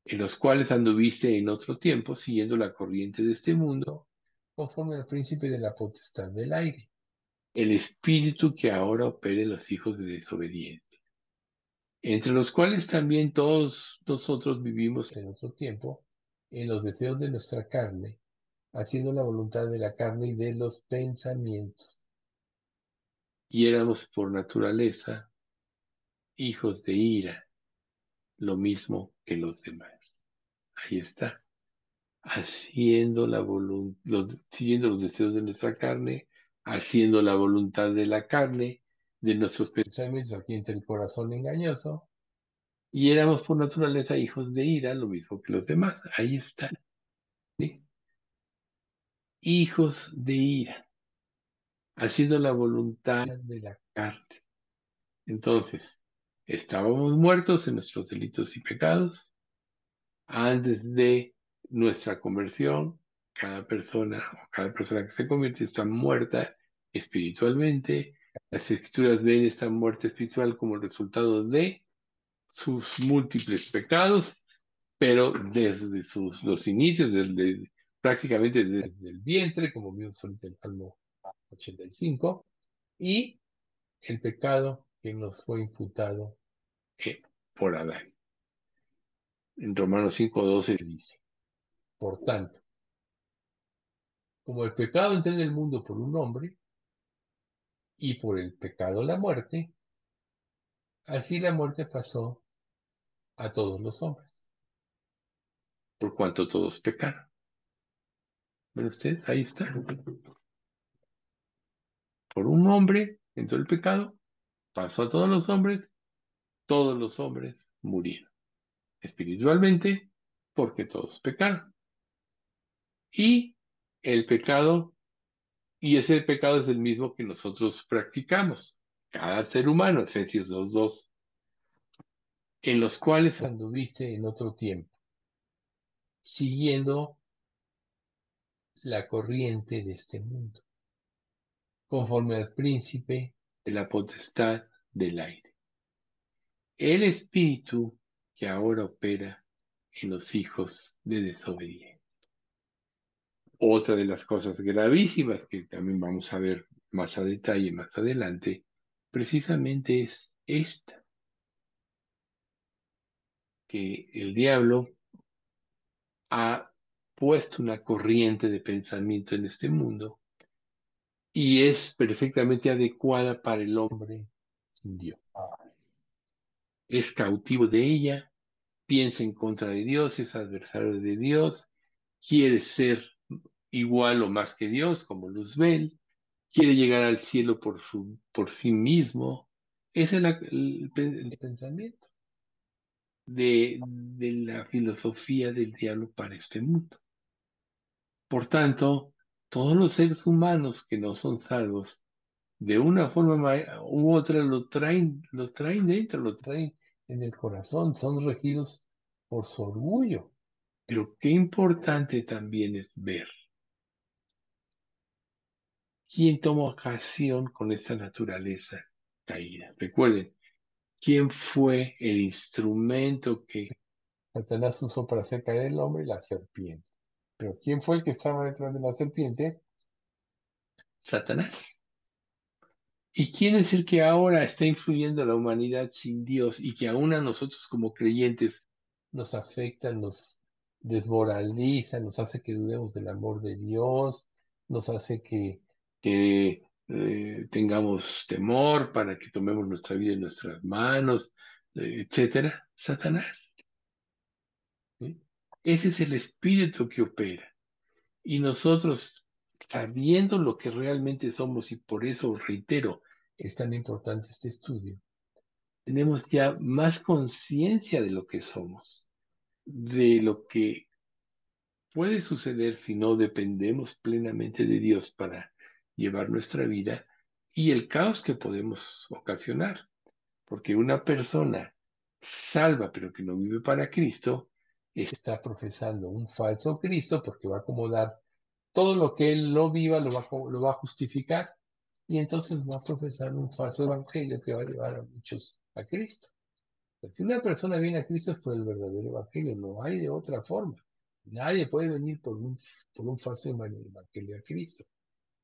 En los cuales anduviste en otro tiempo siguiendo la corriente de este mundo, conforme al príncipe de la potestad del aire, el espíritu que ahora opera en los hijos de desobediencia, entre los cuales también todos nosotros vivimos en otro tiempo, en los deseos de nuestra carne, haciendo la voluntad de la carne y de los pensamientos. Y éramos por naturaleza hijos de ira, lo mismo que los demás. Ahí está. Haciendo la voluntad, siguiendo los deseos de nuestra carne, haciendo la voluntad de la carne, de nuestros pensamientos aquí entre el corazón engañoso, y éramos por naturaleza hijos de ira, lo mismo que los demás. Ahí está. Hijos de ira, haciendo la voluntad de la carne. Entonces, estábamos muertos en nuestros delitos y pecados, antes de nuestra conversión, cada persona o cada persona que se convierte está muerta espiritualmente. Las escrituras ven esta muerte espiritual como resultado de sus múltiples pecados, pero desde sus, los inicios, desde, prácticamente desde el vientre, como vimos en el Salmo 85, y el pecado que nos fue imputado eh, por Adán en Romanos 5.12 dice, por tanto, como el pecado entró en el mundo por un hombre, y por el pecado la muerte, así la muerte pasó a todos los hombres, por cuanto todos pecaron. ¿Ven usted? Ahí está. Por un hombre entró el pecado, pasó a todos los hombres, todos los hombres murieron espiritualmente porque todos pecaron. Y el pecado, y ese pecado es el mismo que nosotros practicamos, cada ser humano, Efesios 2.2, en los cuales anduviste en otro tiempo, siguiendo la corriente de este mundo, conforme al príncipe de la potestad del aire. El espíritu que ahora opera en los hijos de desobediencia. Otra de las cosas gravísimas que también vamos a ver más a detalle más adelante, precisamente es esta, que el diablo ha puesto una corriente de pensamiento en este mundo y es perfectamente adecuada para el hombre sin Dios. Es cautivo de ella piensa en contra de Dios, es adversario de Dios, quiere ser igual o más que Dios, como Luzbel, quiere llegar al cielo por, su, por sí mismo. Ese es el, pensamiento de, de la filosofía del diablo para este mundo. Por tanto, todos los seres humanos que no son salvos, de una forma u otra lo traen, lo traen dentro, lo traen en el corazón, son regidos por su orgullo. Pero qué importante también es ver quién toma ocasión con esta naturaleza caída. Recuerden, quién fue el instrumento que Satanás usó para hacer caer el hombre, la serpiente. Pero ¿quién fue el que estaba detrás de la serpiente? Satanás. ¿Y es el que ahora está influyendo a la humanidad sin Dios y que aún a nosotros como creyentes nos afecta, nos desmoraliza, nos hace que dudemos del amor de Dios, nos hace que, que eh, tengamos temor para que tomemos nuestra vida en nuestras manos, eh, etcétera? Satanás. Ese es el espíritu que opera. Y nosotros sabiendo lo que realmente somos y por eso reitero, es tan importante este estudio, tenemos ya más conciencia de lo que somos, de lo que puede suceder si no dependemos plenamente de Dios para llevar nuestra vida y el caos que podemos ocasionar. Porque una persona salva pero que no vive para Cristo, está profesando un falso Cristo porque va a acomodar todo lo que él no viva, lo va, lo va a justificar y entonces va a profesar un falso evangelio que va a llevar a muchos a Cristo. si una persona viene a Cristo es por el verdadero evangelio, no hay de otra forma. Nadie puede venir por un, por un falso evangelio a Cristo.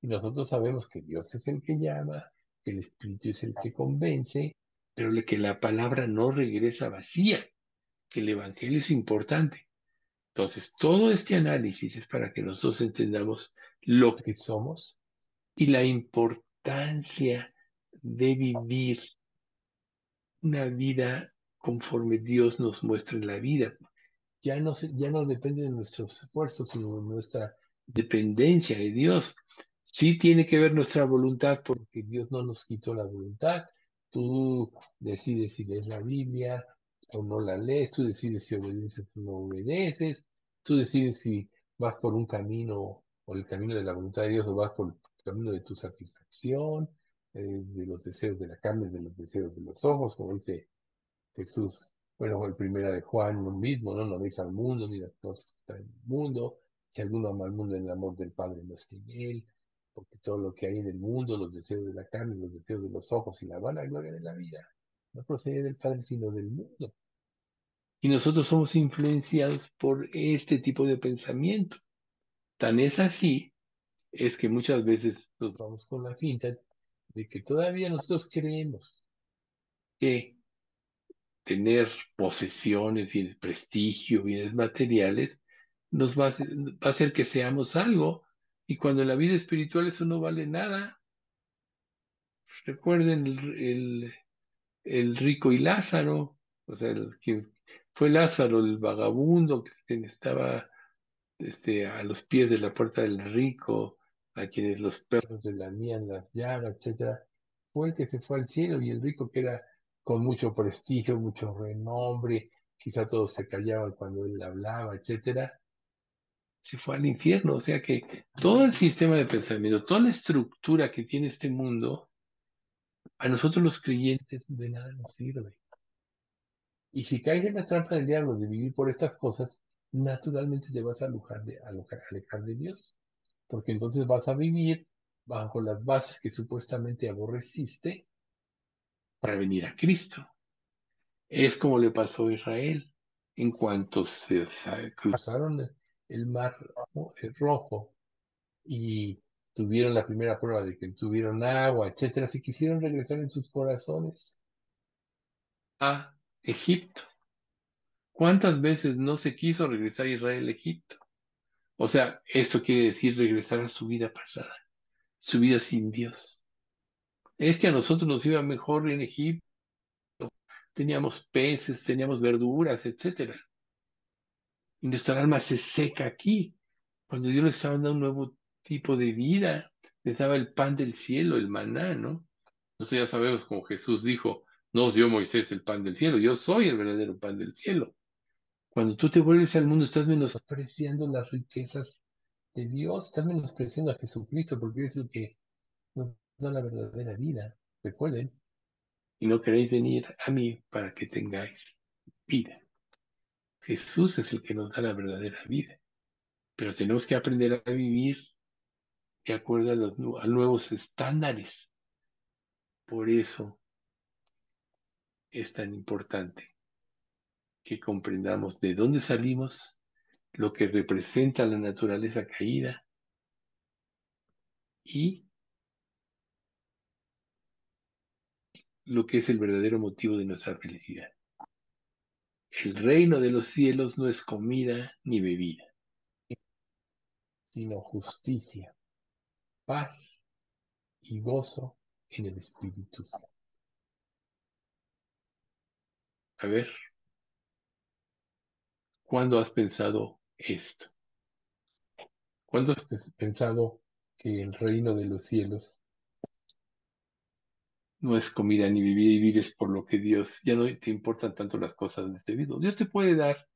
Y nosotros sabemos que Dios es el que llama, que el Espíritu es el que convence, pero que la palabra no regresa vacía, que el Evangelio es importante. Entonces, todo este análisis es para que nosotros entendamos lo que somos y la importancia de vivir una vida conforme Dios nos muestra en la vida. Ya no, ya no depende de nuestros esfuerzos, sino de nuestra dependencia de Dios. Sí tiene que ver nuestra voluntad porque Dios no nos quitó la voluntad, Tú decides si lees la Biblia o no la lees, tú decides si obedeces o no obedeces, tú decides si vas por un camino o el camino de la voluntad de Dios o vas por el camino de tu satisfacción, eh, de los deseos de la carne, de los deseos de los ojos, como dice Jesús. Bueno, el primera de Juan, lo mismo, ¿no? No deja al mundo ni las cosas que están en el mundo. Si alguno ama al mundo, el amor del Padre no está en él porque todo lo que hay en el mundo, los deseos de la carne, los deseos de los ojos y la vanagloria de la vida, no procede del Padre, sino del mundo. Y nosotros somos influenciados por este tipo de pensamiento. Tan es así, es que muchas veces nos vamos con la finta de que todavía nosotros creemos que tener posesiones, bienes, prestigio, bienes materiales, nos va a hacer que seamos algo y cuando en la vida espiritual eso no vale nada, recuerden el, el, rico y Lázaro, o sea, el, fue Lázaro, el vagabundo que estaba este, a los pies de la puerta del rico, a quienes los perros le lamían las llagas, etcétera, fue el que se fue al cielo y el rico que era con mucho prestigio, mucho renombre, quizá todos se callaban cuando él hablaba, etcétera, se fue al infierno. O sea que todo el sistema de pensamiento, toda la estructura que tiene este mundo, a nosotros los creyentes de nada nos sirve. Y si caes en la trampa del diablo de vivir por estas cosas, naturalmente te vas a alejar de, alejar de Dios. Porque entonces vas a vivir bajo las bases que supuestamente aborreciste para venir a Cristo. Es como le pasó a Israel. En cuanto se cruzaron el mar rojo y tuvieron la primera prueba de que tuvieron agua, etcétera, si quisieron regresar en sus corazones a Egipto. ¿Cuántas veces no se quiso regresar a Israel a Egipto? O sea, eso quiere decir regresar a su vida pasada, su vida sin Dios. Es que a nosotros nos iba mejor en Egipto, teníamos peces, teníamos verduras, etcétera. Y nuestra alma se seca aquí. Cuando Dios les estaba dando un nuevo tipo de vida, les daba el pan del cielo, el maná, ¿no? Nosotros ya sabemos como Jesús dijo, no os dio Moisés el pan del cielo, yo soy el verdadero pan del cielo. Cuando tú te vuelves al mundo, estás menospreciando las riquezas de Dios, estás menospreciando a Jesucristo, porque es lo que nos da la verdadera vida. Recuerden, y no queréis venir a mí para que tengáis vida. Jesús es el que nos da la verdadera vida. Pero tenemos que aprender a vivir de acuerdo a los nuevos estándares. Por eso es tan importante que comprendamos de dónde salimos, lo que representa la naturaleza caída y lo que es el verdadero motivo de nuestra felicidad. El reino de los cielos no es comida ni bebida, sino justicia, paz y gozo en el Espíritu. A ver, ¿cuándo has pensado esto? ¿Cuándo has pensado que el reino de los cielos no es comida ni vivir y vives por lo que Dios, ya no te importan tanto las cosas de este mundo. Dios te puede dar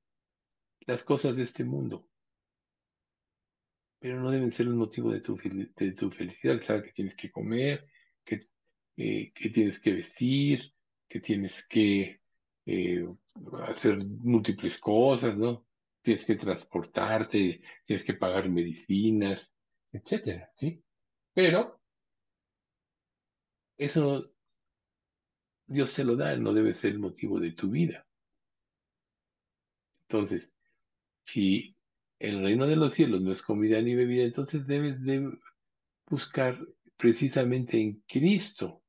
las cosas de este mundo, pero no deben ser un motivo de tu, de tu felicidad. Saber que tienes que comer, que, eh, que tienes que vestir, que tienes que eh, hacer múltiples cosas, ¿no? Tienes que transportarte, tienes que pagar medicinas, etcétera, ¿sí? Pero eso Dios te lo da, no debe ser el motivo de tu vida. Entonces, si el reino de los cielos no es comida ni bebida, entonces debes de buscar precisamente en Cristo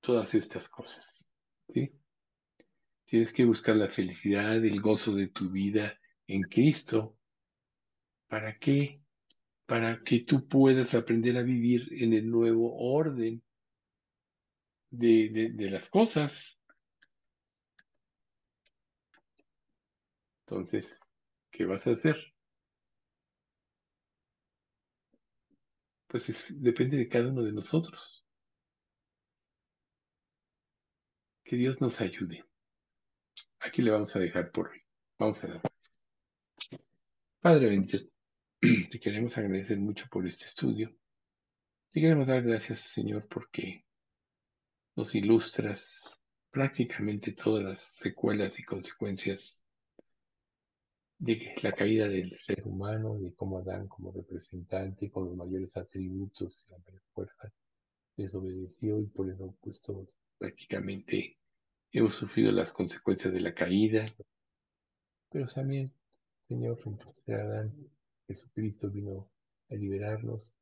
todas estas cosas. ¿sí? Tienes que buscar la felicidad, el gozo de tu vida en Cristo. ¿Para qué? Para que tú puedas aprender a vivir en el nuevo orden de, de las cosas. Entonces, ¿qué vas a hacer? Pues depende de cada uno de nosotros. Que Dios nos ayude. Aquí le vamos a dejar por hoy. Vamos a dar. Padre bendito, te queremos agradecer mucho por este estudio. Te queremos dar gracias, Señor, porque nos ilustras prácticamente todas las secuelas y consecuencias de la caída del ser humano, de cómo Adán como representante, con los mayores atributos y la mayor fuerza, desobedeció y por eso pues prácticamente hemos sufrido las consecuencias de la caída. Pero también, Señor, en Adán, Jesucristo vino a liberarnos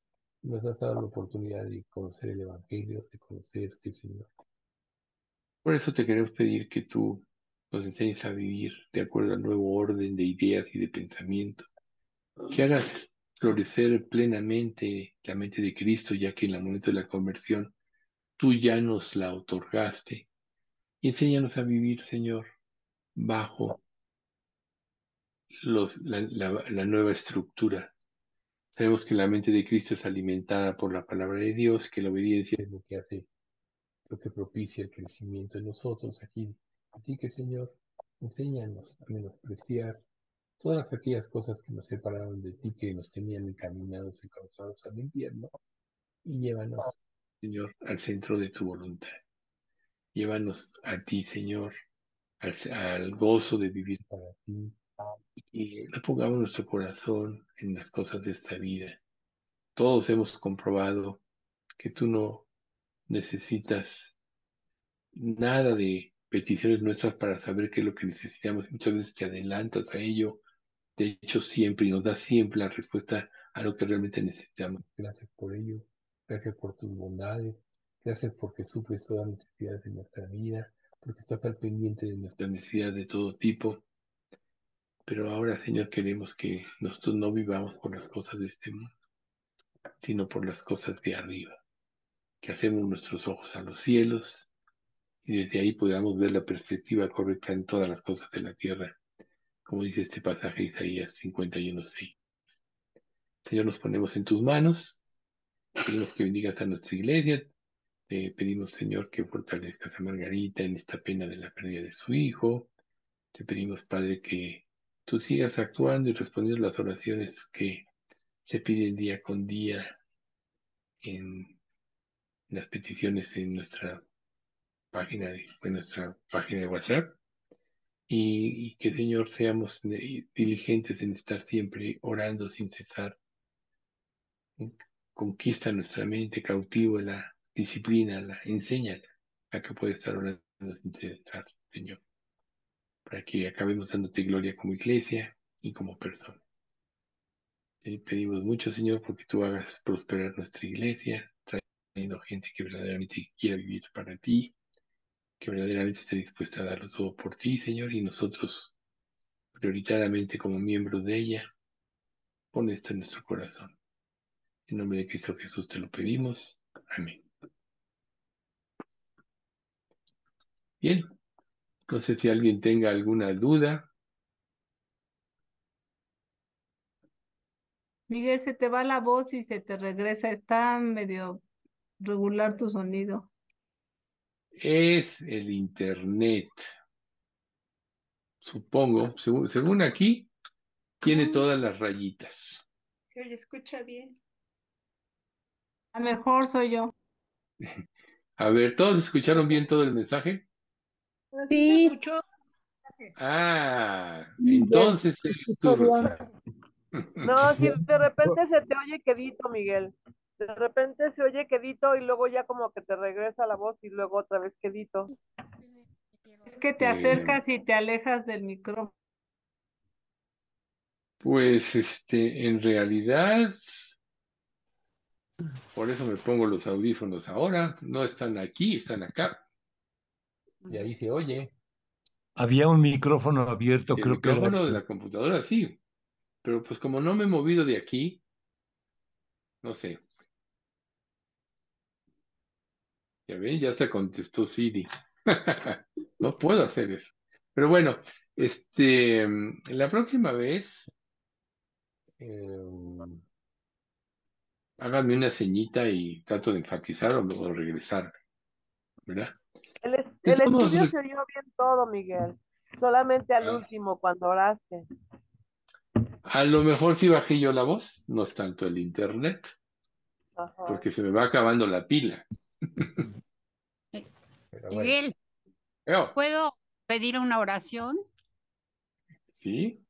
y nos ha dado la oportunidad de conocer el Evangelio, de conocerte, Señor. Por eso te queremos pedir que tú nos enseñes a vivir de acuerdo al nuevo orden de ideas y de pensamiento, que hagas florecer plenamente la mente de Cristo, ya que en el momento de la conversión tú ya nos la otorgaste. Enséñanos a vivir, Señor, bajo la nueva estructura. Sabemos que la mente de Cristo es alimentada por la palabra de Dios, que la obediencia es lo que hace, lo que propicia el crecimiento en nosotros aquí Así que, Señor, enséñanos a menospreciar todas aquellas cosas que nos separaron de ti, que nos tenían encaminados y causados al infierno, y llévanos, Señor, al centro de tu voluntad. Llévanos a ti, Señor, al, gozo de vivir para ti, y no pongamos nuestro corazón en las cosas de esta vida. Todos hemos comprobado que tú no necesitas nada de peticiones nuestras para saber qué es lo que necesitamos. Muchas veces te adelantas a ello. De hecho, siempre y nos das siempre la respuesta a lo que realmente necesitamos. Gracias por ello. Gracias por tus bondades. Gracias porque suples todas las necesidades de nuestra vida, porque estás al pendiente de nuestras necesidades de todo tipo. Pero ahora, Señor, queremos que nosotros no vivamos por las cosas de este mundo, sino por las cosas de arriba. Que hacemos nuestros ojos a los cielos y desde ahí podamos ver la perspectiva correcta en todas las cosas de la tierra, como dice este pasaje de Isaías 51.6. Señor, nos ponemos en tus manos, pedimos que bendigas a nuestra iglesia, te pedimos, Señor, que fortalezcas a Margarita en esta pena de la pérdida de su hijo, te pedimos, Padre, que tú sigas actuando y respondiendo las oraciones que se piden día con día en las peticiones en nuestra página de, nuestra página de WhatsApp y, que Señor seamos diligentes en estar siempre orando sin cesar. Conquista nuestra mente, cautiva la disciplina, la enseña a que puede estar orando sin cesar, Señor, para que acabemos dándote gloria como iglesia y como persona. Te pedimos mucho, Señor, porque tú hagas prosperar nuestra iglesia, trayendo gente que verdaderamente quiera vivir para ti, que verdaderamente esté dispuesta a darlo todo por ti, Señor, y nosotros, prioritariamente como miembros de ella, pon esto en nuestro corazón. En nombre de Cristo Jesús te lo pedimos. Amén. Bien, no sé si alguien tenga alguna duda. Miguel, se te va la voz y se te regresa. Está medio regular tu sonido es el Internet. Supongo, según, aquí, tiene todas las rayitas. Se oye, escucha bien. A lo mejor soy yo. A ver, ¿todos escucharon bien todo el mensaje? Sí. Ah, entonces eres tú, Rosita. No, si de repente se te oye quedito, Miguel. De repente se oye quedito y luego ya como que te regresa la voz y luego otra vez quedito. Es que te acercas y te alejas del micrófono. Pues este, en realidad, por eso me pongo los audífonos ahora. No están aquí, están acá. Y ahí se oye. Había un micrófono abierto, El creo que era- micrófono de la computadora, sí. Pero pues como no me he movido de aquí, no sé. Ya ven, ya hasta contestó Siri. No puedo hacer eso. Pero bueno, este, la próxima vez, eh, háganme una ceñita y trato de enfatizar o regresar, ¿verdad? El, estudio se oyó bien todo, Miguel. Solamente al Ah. último, cuando oraste. A lo mejor si bajé yo la voz, no es tanto el internet, Ajá. porque se me va acabando la pila. Bueno. Miguel, Eo, ¿puedo pedir una oración? ¿sí?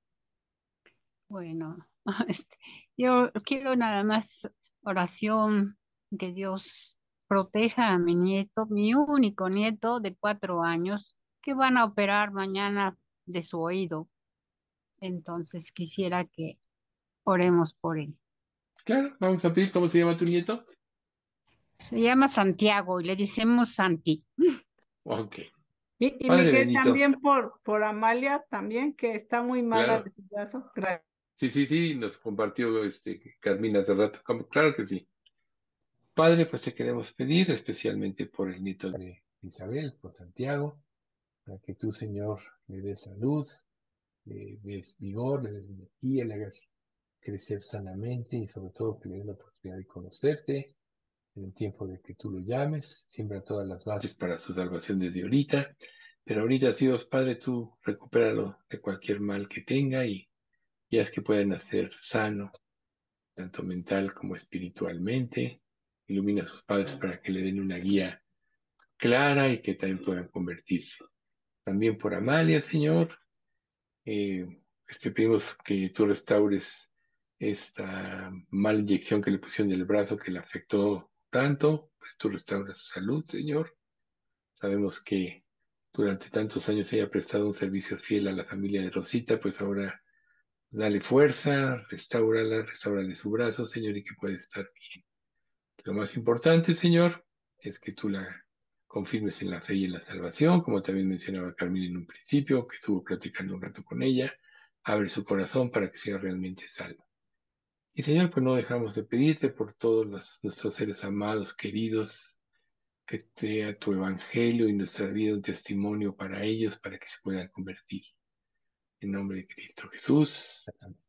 Bueno, este, yo quiero nada más oración que Dios proteja a mi nieto, mi único nieto de cuatro años, que van a operar mañana de su oído. Entonces quisiera que oremos por él. Claro, vamos a pedir cómo se llama tu nieto. Se llama Santiago y le decimos Santi. Ok, Y, y Miguel también por, por Amalia también, que está muy mala Claro. de su brazo. Gracias. sí, sí, sí, nos compartió este Carmina hace rato. Como- Claro que sí. Padre, pues te queremos pedir especialmente por el nieto de Isabel, por Santiago, para que tú, Señor, le des salud, le des vigor, le des energía, le hagas crecer sanamente y sobre todo que le des la oportunidad de conocerte en el tiempo de que tú lo llames, siembra todas las bases para su salvación desde ahorita, pero ahorita, Dios Padre, tú recupéralo de cualquier mal que tenga y, y haz que pueda nacer sano, tanto mental como espiritualmente, ilumina a sus padres para que le den una guía clara y que también puedan convertirse. También por Amalia, Señor, eh, te pedimos que tú restaures esta mala inyección que le pusieron en el brazo que le afectó tanto, pues tú restauras su salud, Señor. Sabemos que durante tantos años ella ha prestado un servicio fiel a la familia de Rosita, pues ahora dale fuerza, restaurala, restaurale su brazo, Señor, y que pueda estar bien. Lo más importante, Señor, es que tú la confirmes en la fe y en la salvación, como también mencionaba Carmen en un principio, que estuvo platicando un rato con ella, abre su corazón para que sea realmente salva. Y Señor, pues no dejamos de pedirte por todos los- nuestros seres amados, queridos, que sea tu evangelio y nuestra vida un testimonio para ellos, para que se puedan convertir. En nombre de Cristo Jesús. Amén.